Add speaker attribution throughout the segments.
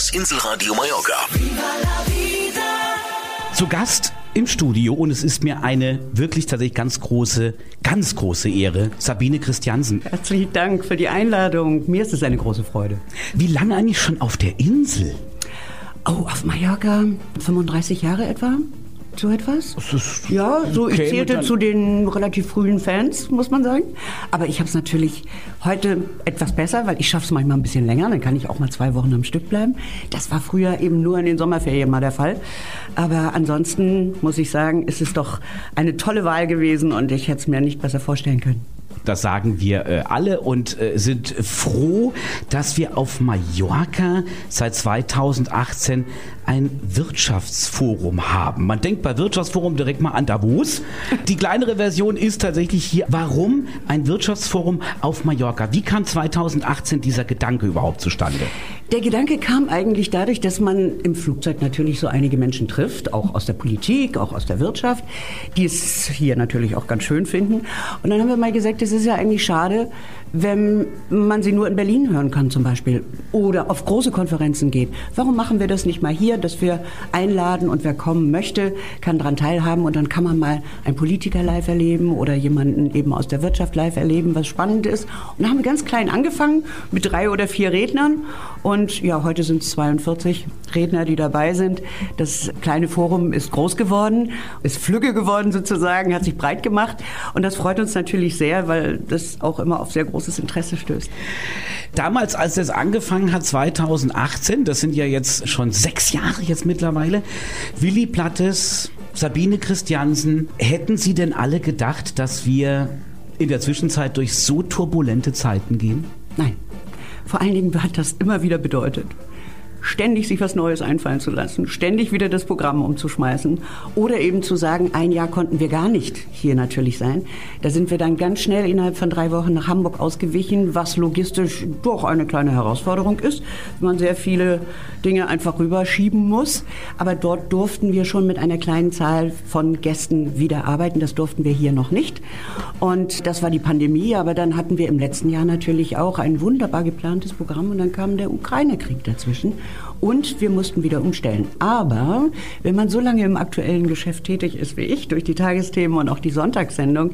Speaker 1: Das Inselradio Mallorca.
Speaker 2: Zu Gast im Studio und es ist mir eine wirklich tatsächlich ganz große, ganz große Ehre, Sabine Christiansen.
Speaker 3: Herzlichen Dank für die Einladung. Mir ist es eine große Freude.
Speaker 2: Wie lange eigentlich schon auf der Insel?
Speaker 3: Oh, auf Mallorca 35 Jahre etwa? So etwas? ja, so ich
Speaker 2: käme
Speaker 3: zählte zu den relativ frühen Fans, muss man sagen. Aber ich habe es natürlich heute etwas besser, weil ich schaffe es manchmal ein bisschen länger. Dann kann ich auch mal zwei Wochen am Stück bleiben. Das war früher eben nur in den Sommerferien mal der Fall. Aber ansonsten muss ich sagen, ist es doch eine tolle Wahl gewesen und ich hätte es mir nicht besser vorstellen können.
Speaker 2: Das sagen wir äh, alle und äh, sind froh, dass wir auf Mallorca seit 2018 ein Wirtschaftsforum haben. Man denkt bei Wirtschaftsforum direkt mal an Davos. Die kleinere Version ist tatsächlich hier. Warum ein Wirtschaftsforum auf Mallorca? Wie kam 2018 dieser Gedanke überhaupt zustande?
Speaker 3: Der Gedanke kam eigentlich dadurch, dass man im Flugzeug natürlich so einige Menschen trifft, auch aus der Politik, auch aus der Wirtschaft, die es hier natürlich auch ganz schön finden. Und dann haben wir mal gesagt, es ist ja eigentlich schade, wenn man sie nur in Berlin hören kann zum Beispiel oder auf große Konferenzen geht. Warum machen wir das nicht mal hier, dass wir einladen und wer kommen möchte, kann daran teilhaben und dann kann man mal einen Politiker live erleben oder jemanden eben aus der Wirtschaft live erleben, was spannend ist. Und da haben wir ganz klein angefangen mit drei oder vier Rednern und ja, heute sind es 42 Redner, die dabei sind. Das kleine Forum ist groß geworden, ist flügge geworden sozusagen, hat sich breit gemacht und das freut uns natürlich sehr, weil das auch immer auf sehr großes Interesse stößt.
Speaker 2: Damals, als das angefangen hat, 2018, das sind ja jetzt schon sechs Jahre jetzt mittlerweile, Willi Plattes, Sabine Christiansen, hätten Sie denn alle gedacht, dass wir in der Zwischenzeit durch so turbulente Zeiten gehen?
Speaker 3: Nein. Vor allen Dingen hat das immer wieder bedeutet, ständig sich was Neues einfallen zu lassen, ständig wieder das Programm umzuschmeißen oder eben zu sagen, ein Jahr konnten wir gar nicht hier natürlich sein. Da sind wir dann ganz schnell innerhalb von drei Wochen nach Hamburg ausgewichen, was logistisch doch eine kleine Herausforderung ist, wenn man sehr viele Dinge einfach rüberschieben muss. Aber dort durften wir schon mit einer kleinen Zahl von Gästen wieder arbeiten. Das durften wir hier noch nicht. Und das war die Pandemie. Aber dann hatten wir im letzten Jahr natürlich auch ein wunderbar geplantes Programm und dann kam der Ukraine-Krieg dazwischen. Und wir mussten wieder umstellen. Aber wenn man so lange im aktuellen Geschäft tätig ist wie ich, durch die Tagesthemen und auch die Sonntagssendung,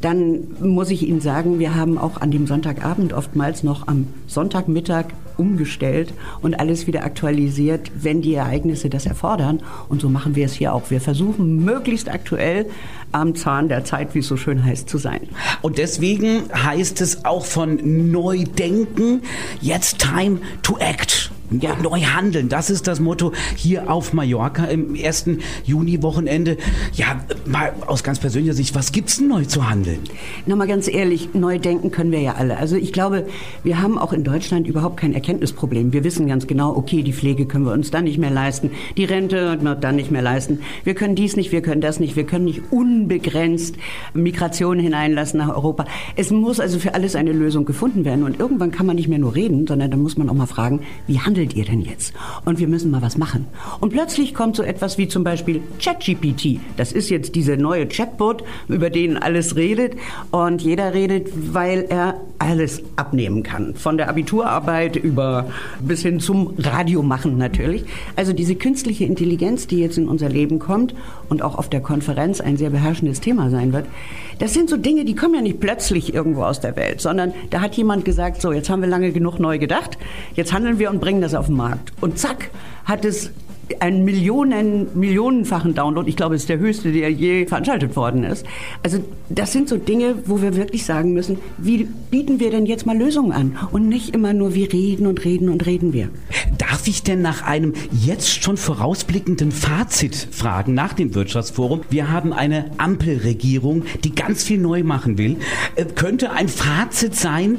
Speaker 3: dann muss ich Ihnen sagen, wir haben auch an dem Sonntagabend oftmals noch am Sonntagmittag umgestellt und alles wieder aktualisiert, wenn die Ereignisse das erfordern. Und so machen wir es hier auch. Wir versuchen möglichst aktuell am Zahn der Zeit, wie es so schön heißt, zu sein.
Speaker 2: Und deswegen heißt es auch von Neudenken, jetzt time to act. Ja, neu handeln, das ist das Motto hier auf Mallorca im ersten Juni-Wochenende. Ja, mal aus ganz persönlicher Sicht, was gibt's denn neu zu handeln?
Speaker 3: Na mal ganz ehrlich, neu denken können wir ja alle. Also ich glaube, wir haben auch in Deutschland überhaupt kein Erkenntnisproblem. Wir wissen ganz genau, okay, die Pflege können wir uns dann nicht mehr leisten, die Rente dann nicht mehr leisten. Wir können dies nicht, wir können das nicht, wir können nicht unbegrenzt Migration hineinlassen nach Europa. Es muss also für alles eine Lösung gefunden werden. Und irgendwann kann man nicht mehr nur reden, sondern dann muss man auch mal fragen, wie handelt ihr denn jetzt? Und wir müssen mal was machen. Und plötzlich kommt so etwas wie zum Beispiel ChatGPT. Das ist jetzt diese neue Chatbot, über den alles redet. Und jeder redet, weil er alles abnehmen kann. Von der Abiturarbeit über bis hin zum Radiomachen natürlich. Also diese künstliche Intelligenz, die jetzt in unser Leben kommt und auch auf der Konferenz ein sehr beherrschendes Thema sein wird, das sind so Dinge, die kommen ja nicht plötzlich irgendwo aus der Welt, sondern da hat jemand gesagt, so, jetzt haben wir lange genug neu gedacht, jetzt handeln wir und bringen das auf den Markt. Und zack, hat es einen Millionen, millionenfachen Download. Ich glaube, es ist der höchste, der je veranstaltet worden ist. Also das sind so Dinge, wo wir wirklich sagen müssen, wie bieten wir denn jetzt mal Lösungen an? Und nicht immer nur, wir reden und reden und reden wir.
Speaker 2: Darf ich denn nach einem jetzt schon vorausblickenden Fazit fragen, nach dem Wirtschaftsforum? Wir haben eine Ampelregierung, die ganz viel neu machen will. Äh, könnte ein Fazit sein,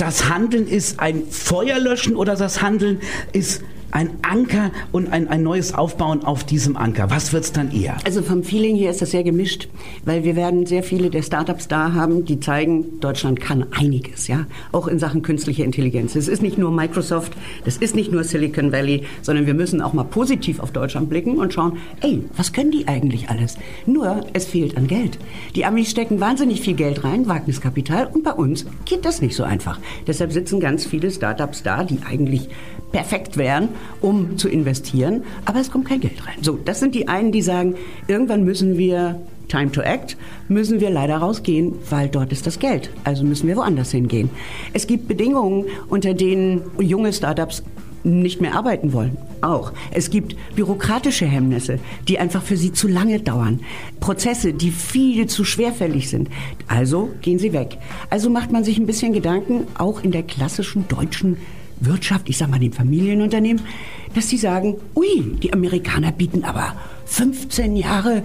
Speaker 2: das Handeln ist ein Feuerlöschen oder das Handeln ist ein Anker und ein, ein neues Aufbauen auf diesem Anker. Was wird's dann eher?
Speaker 3: Also vom Feeling her ist das sehr gemischt, weil wir werden sehr viele der Startups da haben, die zeigen, Deutschland kann einiges, ja, auch in Sachen künstliche Intelligenz. Es ist nicht nur Microsoft, das ist nicht nur Silicon Valley, sondern wir müssen auch mal positiv auf Deutschland blicken und schauen, ey, was können die eigentlich alles? Nur, es fehlt an Geld. Die Amis stecken wahnsinnig viel Geld rein, Wagniskapital, und bei uns geht das nicht so einfach. Deshalb sitzen ganz viele Startups da, die eigentlich perfekt wären, um zu investieren, aber es kommt kein Geld rein. So, das sind die einen, die sagen, irgendwann müssen wir Time to Act, müssen wir leider rausgehen, weil dort ist das Geld. Also müssen wir woanders hingehen. Es gibt Bedingungen, unter denen junge Startups nicht mehr arbeiten wollen. Auch. Es gibt bürokratische Hemmnisse, die einfach für sie zu lange dauern. Prozesse, die viel zu schwerfällig sind. Also gehen sie weg. Also macht man sich ein bisschen Gedanken, auch in der klassischen deutschen Wirtschaft, ich sag mal den Familienunternehmen, dass sie sagen, ui, die Amerikaner bieten aber 15 Jahre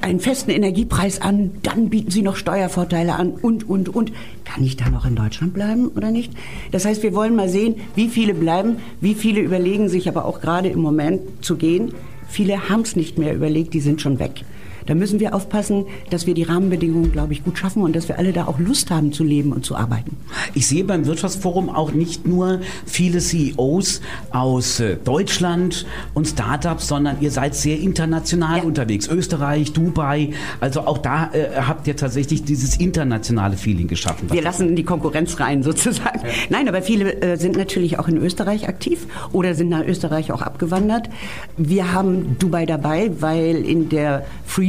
Speaker 3: einen festen Energiepreis an, dann bieten sie noch Steuervorteile an und, und, und. Kann ich da noch in Deutschland bleiben oder nicht? Das heißt, wir wollen mal sehen, wie viele bleiben, wie viele überlegen sich aber auch gerade im Moment zu gehen. Viele haben es nicht mehr überlegt, die sind schon weg. Da müssen wir aufpassen, dass wir die Rahmenbedingungen, glaube ich, gut schaffen und dass wir alle da auch Lust haben zu leben und zu arbeiten.
Speaker 2: Ich sehe beim Wirtschaftsforum auch nicht nur viele CEOs aus äh, Deutschland und Startups, sondern ihr seid sehr international ja. unterwegs. Österreich, Dubai, also auch da äh, habt ihr tatsächlich dieses internationale Feeling geschaffen.
Speaker 3: Wir lassen die Konkurrenz rein sozusagen. Ja. Nein, aber viele äh, sind natürlich auch in Österreich aktiv oder sind nach Österreich auch abgewandert. Wir haben Dubai dabei, weil in der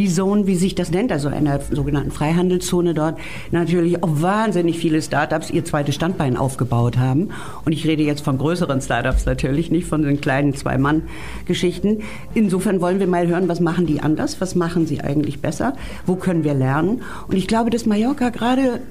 Speaker 3: Zone, wie sich das nennt, also einer sogenannten Freihandelszone dort, natürlich auch wahnsinnig viele Startups ihr zweites Standbein aufgebaut haben. Und ich rede jetzt von größeren Startups natürlich, nicht von den kleinen Zwei-Mann-Geschichten. Insofern wollen wir mal hören, was machen die anders, was machen sie eigentlich besser, wo können wir lernen. Und ich glaube, dass Mallorca gerade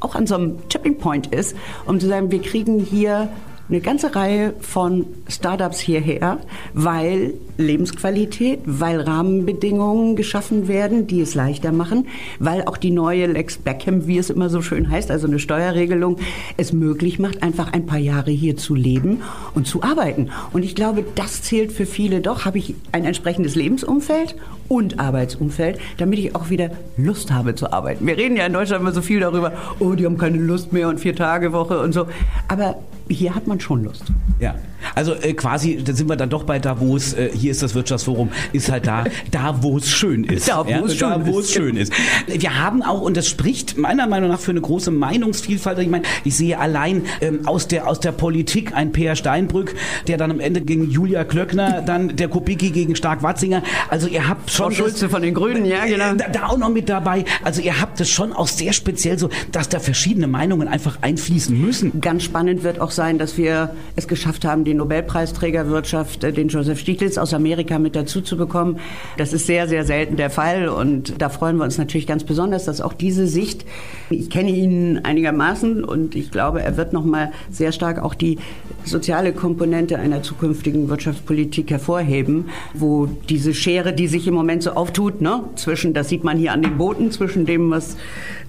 Speaker 3: auch an so einem Tipping Point ist, um zu sagen, wir kriegen hier eine ganze Reihe von Startups hierher, weil Lebensqualität, weil Rahmenbedingungen geschaffen werden, die es leichter machen, weil auch die neue Lex Beckham, wie es immer so schön heißt, also eine Steuerregelung, es möglich macht, einfach ein paar Jahre hier zu leben und zu arbeiten. Und ich glaube, das zählt für viele doch. Habe ich ein entsprechendes Lebensumfeld und Arbeitsumfeld, damit ich auch wieder Lust habe zu arbeiten. Wir reden ja in Deutschland immer so viel darüber, oh, die haben keine Lust mehr und vier Tage Woche und so. Aber hier hat man schon Lust.
Speaker 2: Ja, also äh, quasi, da sind wir dann doch bei Davos, äh, hier ist das Wirtschaftsforum, ist halt da, da wo es schön ist.
Speaker 3: Da, wo ja? es schön, da, wo es schön ist.
Speaker 2: Wir haben auch, und das spricht meiner Meinung nach für eine große Meinungsvielfalt, ich meine, ich sehe allein ähm, aus, der, aus der Politik ein Peer Steinbrück, der dann am Ende gegen Julia Klöckner, dann der Kubicki gegen Stark-Watzinger, also ihr habt schon...
Speaker 3: Frau Schulze von den Grünen, ja genau.
Speaker 2: Da, da auch noch mit dabei, also ihr habt es schon auch sehr speziell so, dass da verschiedene Meinungen einfach einfließen müssen.
Speaker 3: Ganz spannend wird auch sein, dass wir es geschafft haben, den Nobelpreisträgerwirtschaft, äh, den Joseph Stiglitz aus Amerika mit dazu zu bekommen. Das ist sehr, sehr selten der Fall und da freuen wir uns natürlich ganz besonders, dass auch diese Sicht, ich kenne ihn einigermaßen und ich glaube, er wird nochmal sehr stark auch die soziale Komponente einer zukünftigen Wirtschaftspolitik hervorheben, wo diese Schere, die sich im Moment so auftut, ne, zwischen, das sieht man hier an den Booten, zwischen dem, was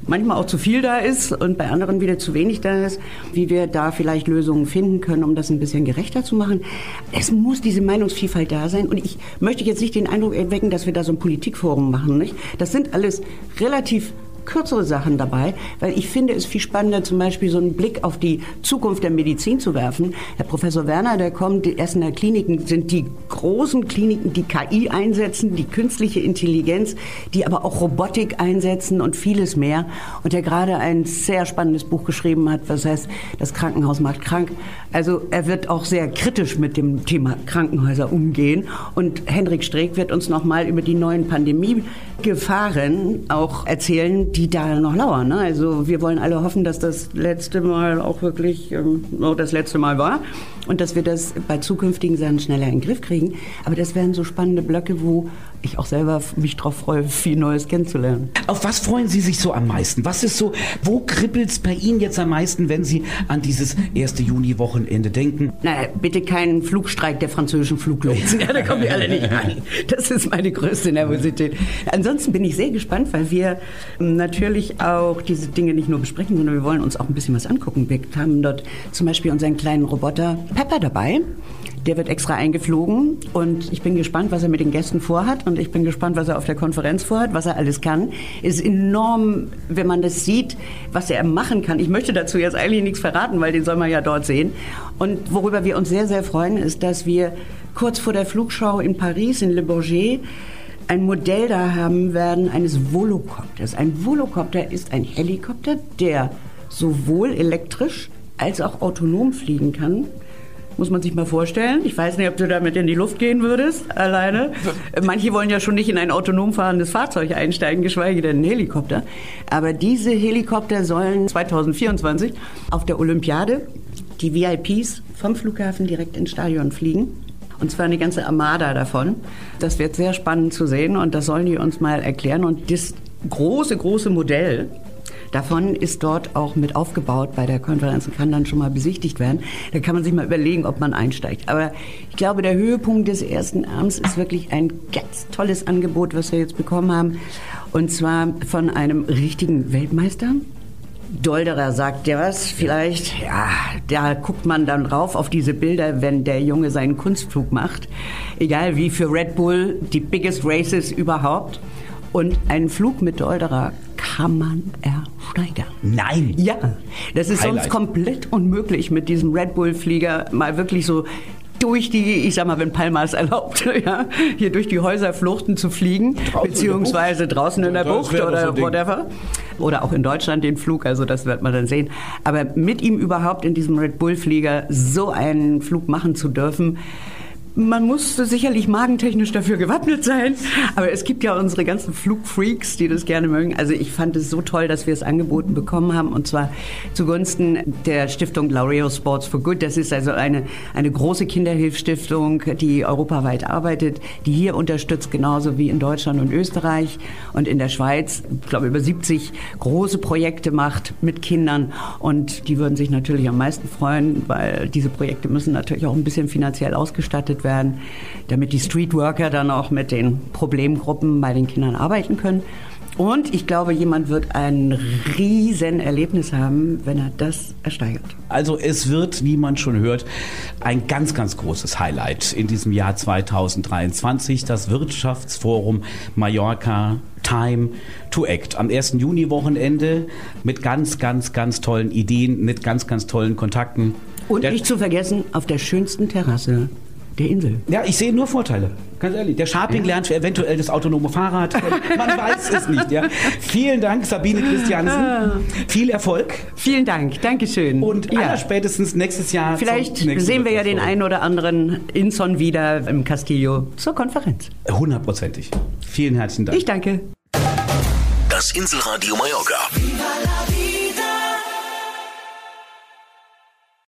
Speaker 3: manchmal auch zu viel da ist und bei anderen wieder zu wenig da ist, wie wir da vielleicht Lösungen finden können, um das ein bisschen gerechter zu machen. Es muss diese Meinungsvielfalt da sein und ich möchte jetzt nicht den Eindruck erwecken, dass wir da so ein Politikforum machen. Nicht? Das sind alles relativ kürzere Sachen dabei, weil ich finde es viel spannender, zum Beispiel so einen Blick auf die Zukunft der Medizin zu werfen. Herr Professor Werner, der kommt, die Essener Kliniken sind die großen Kliniken, die KI einsetzen, die künstliche Intelligenz, die aber auch Robotik einsetzen und vieles mehr. Und der gerade ein sehr spannendes Buch geschrieben hat, was heißt, das Krankenhaus macht krank. Also er wird auch sehr kritisch mit dem Thema Krankenhäuser umgehen. Und Hendrik Streeck wird uns nochmal über die neuen Pandemiegefahren auch erzählen, die da noch lauern. Ne? Also wir wollen alle hoffen, dass das letzte Mal auch wirklich ähm, das letzte Mal war und dass wir das bei zukünftigen Sachen schneller in den Griff kriegen. Aber das wären so spannende Blöcke, wo ich auch selber mich darauf freue, viel Neues kennenzulernen.
Speaker 2: Auf was freuen Sie sich so am meisten? Was ist so, wo kribbelt es bei Ihnen jetzt am meisten, wenn Sie an dieses 1. Juni-Wochenende denken?
Speaker 3: Na, bitte keinen Flugstreik der französischen Fluglotsen. Ja, da kommen wir alle nicht rein. Das ist meine größte Nervosität. Ansonsten bin ich sehr gespannt, weil wir natürlich auch diese Dinge nicht nur besprechen, sondern wir wollen uns auch ein bisschen was angucken. Wir haben dort zum Beispiel unseren kleinen Roboter Pepper dabei. Der wird extra eingeflogen und ich bin gespannt, was er mit den Gästen vorhat und ich bin gespannt, was er auf der Konferenz vorhat, was er alles kann. Ist enorm, wenn man das sieht, was er machen kann. Ich möchte dazu jetzt eigentlich nichts verraten, weil den soll man ja dort sehen. Und worüber wir uns sehr, sehr freuen, ist, dass wir kurz vor der Flugschau in Paris, in Le Bourget, ein Modell da haben werden eines Volocopters. Ein Volocopter ist ein Helikopter, der sowohl elektrisch als auch autonom fliegen kann muss man sich mal vorstellen. Ich weiß nicht, ob du damit in die Luft gehen würdest, alleine. Manche wollen ja schon nicht in ein autonom fahrendes Fahrzeug einsteigen, geschweige denn einen Helikopter. Aber diese Helikopter sollen 2024 auf der Olympiade die VIPs vom Flughafen direkt ins Stadion fliegen. Und zwar eine ganze Armada davon. Das wird sehr spannend zu sehen und das sollen die uns mal erklären. Und das große, große Modell davon ist dort auch mit aufgebaut bei der Konferenz und kann dann schon mal besichtigt werden. Da kann man sich mal überlegen, ob man einsteigt. Aber ich glaube, der Höhepunkt des ersten Abends ist wirklich ein ganz tolles Angebot, was wir jetzt bekommen haben. Und zwar von einem richtigen Weltmeister, Dolderer sagt dir was, vielleicht, ja, da guckt man dann drauf auf diese Bilder, wenn der Junge seinen Kunstflug macht. Egal wie für Red Bull, die biggest races überhaupt. Und einen Flug mit Dolderer kann man ersteigern.
Speaker 2: Nein.
Speaker 3: Ja, das ist
Speaker 2: Highlight.
Speaker 3: sonst komplett unmöglich mit diesem Red Bull Flieger mal wirklich so durch die, ich sag mal, wenn Palma es erlaubt, ja, hier durch die Häuserfluchten zu fliegen,
Speaker 2: Draußen
Speaker 3: beziehungsweise
Speaker 2: in
Speaker 3: draußen in der
Speaker 2: Das
Speaker 3: Bucht
Speaker 2: so
Speaker 3: oder
Speaker 2: Ding.
Speaker 3: whatever. Oder auch in Deutschland den Flug, also das wird man dann sehen. Aber mit ihm überhaupt in diesem Red Bull Flieger so einen Flug machen zu dürfen, man muss sicherlich magentechnisch dafür gewappnet sein, aber es gibt ja unsere ganzen Flugfreaks, die das gerne mögen. Also ich fand es so toll, dass wir es angeboten bekommen haben und zwar zugunsten der Stiftung Laureo Sports for Good. Das ist also eine, eine große Kinderhilfsstiftung, die europaweit arbeitet, die hier unterstützt, genauso wie in Deutschland und Österreich und in der Schweiz, ich glaube über 70 große Projekte macht mit Kindern und die würden sich natürlich am meisten freuen, weil diese Projekte müssen natürlich auch ein bisschen finanziell ausgestattet werden, damit die Streetworker dann auch mit den Problemgruppen bei den Kindern arbeiten können. Und ich glaube, jemand wird ein riesen Erlebnis haben, wenn er das ersteigert.
Speaker 2: Also es wird, wie man schon hört, ein ganz, ganz großes Highlight in diesem Jahr 2023, das Wirtschaftsforum Mallorca Time to Act am 1. Juni-Wochenende mit ganz, ganz, ganz tollen Ideen, mit ganz, ganz tollen Kontakten.
Speaker 3: Und
Speaker 2: Der-
Speaker 3: nicht zu vergessen, auf der schönsten Terrasse der Insel.
Speaker 2: Ja, ich sehe nur Vorteile. Ganz ehrlich. Der Scharping lernt eventuell das autonome Fahrrad. Man weiß es nicht, ja. Vielen Dank, Sabine Christiansen. Viel Erfolg.
Speaker 3: Vielen Dank, Dankeschön.
Speaker 2: Und
Speaker 3: ja.
Speaker 2: allerspätestens nächstes Jahr.
Speaker 3: Vielleicht
Speaker 2: nächsten
Speaker 3: sehen wir ja den einen oder anderen Inson wieder im Castillo zur Konferenz.
Speaker 2: Hundertprozentig. Vielen herzlichen Dank.
Speaker 3: Ich danke.
Speaker 1: Das Inselradio Mallorca.
Speaker 4: Viva la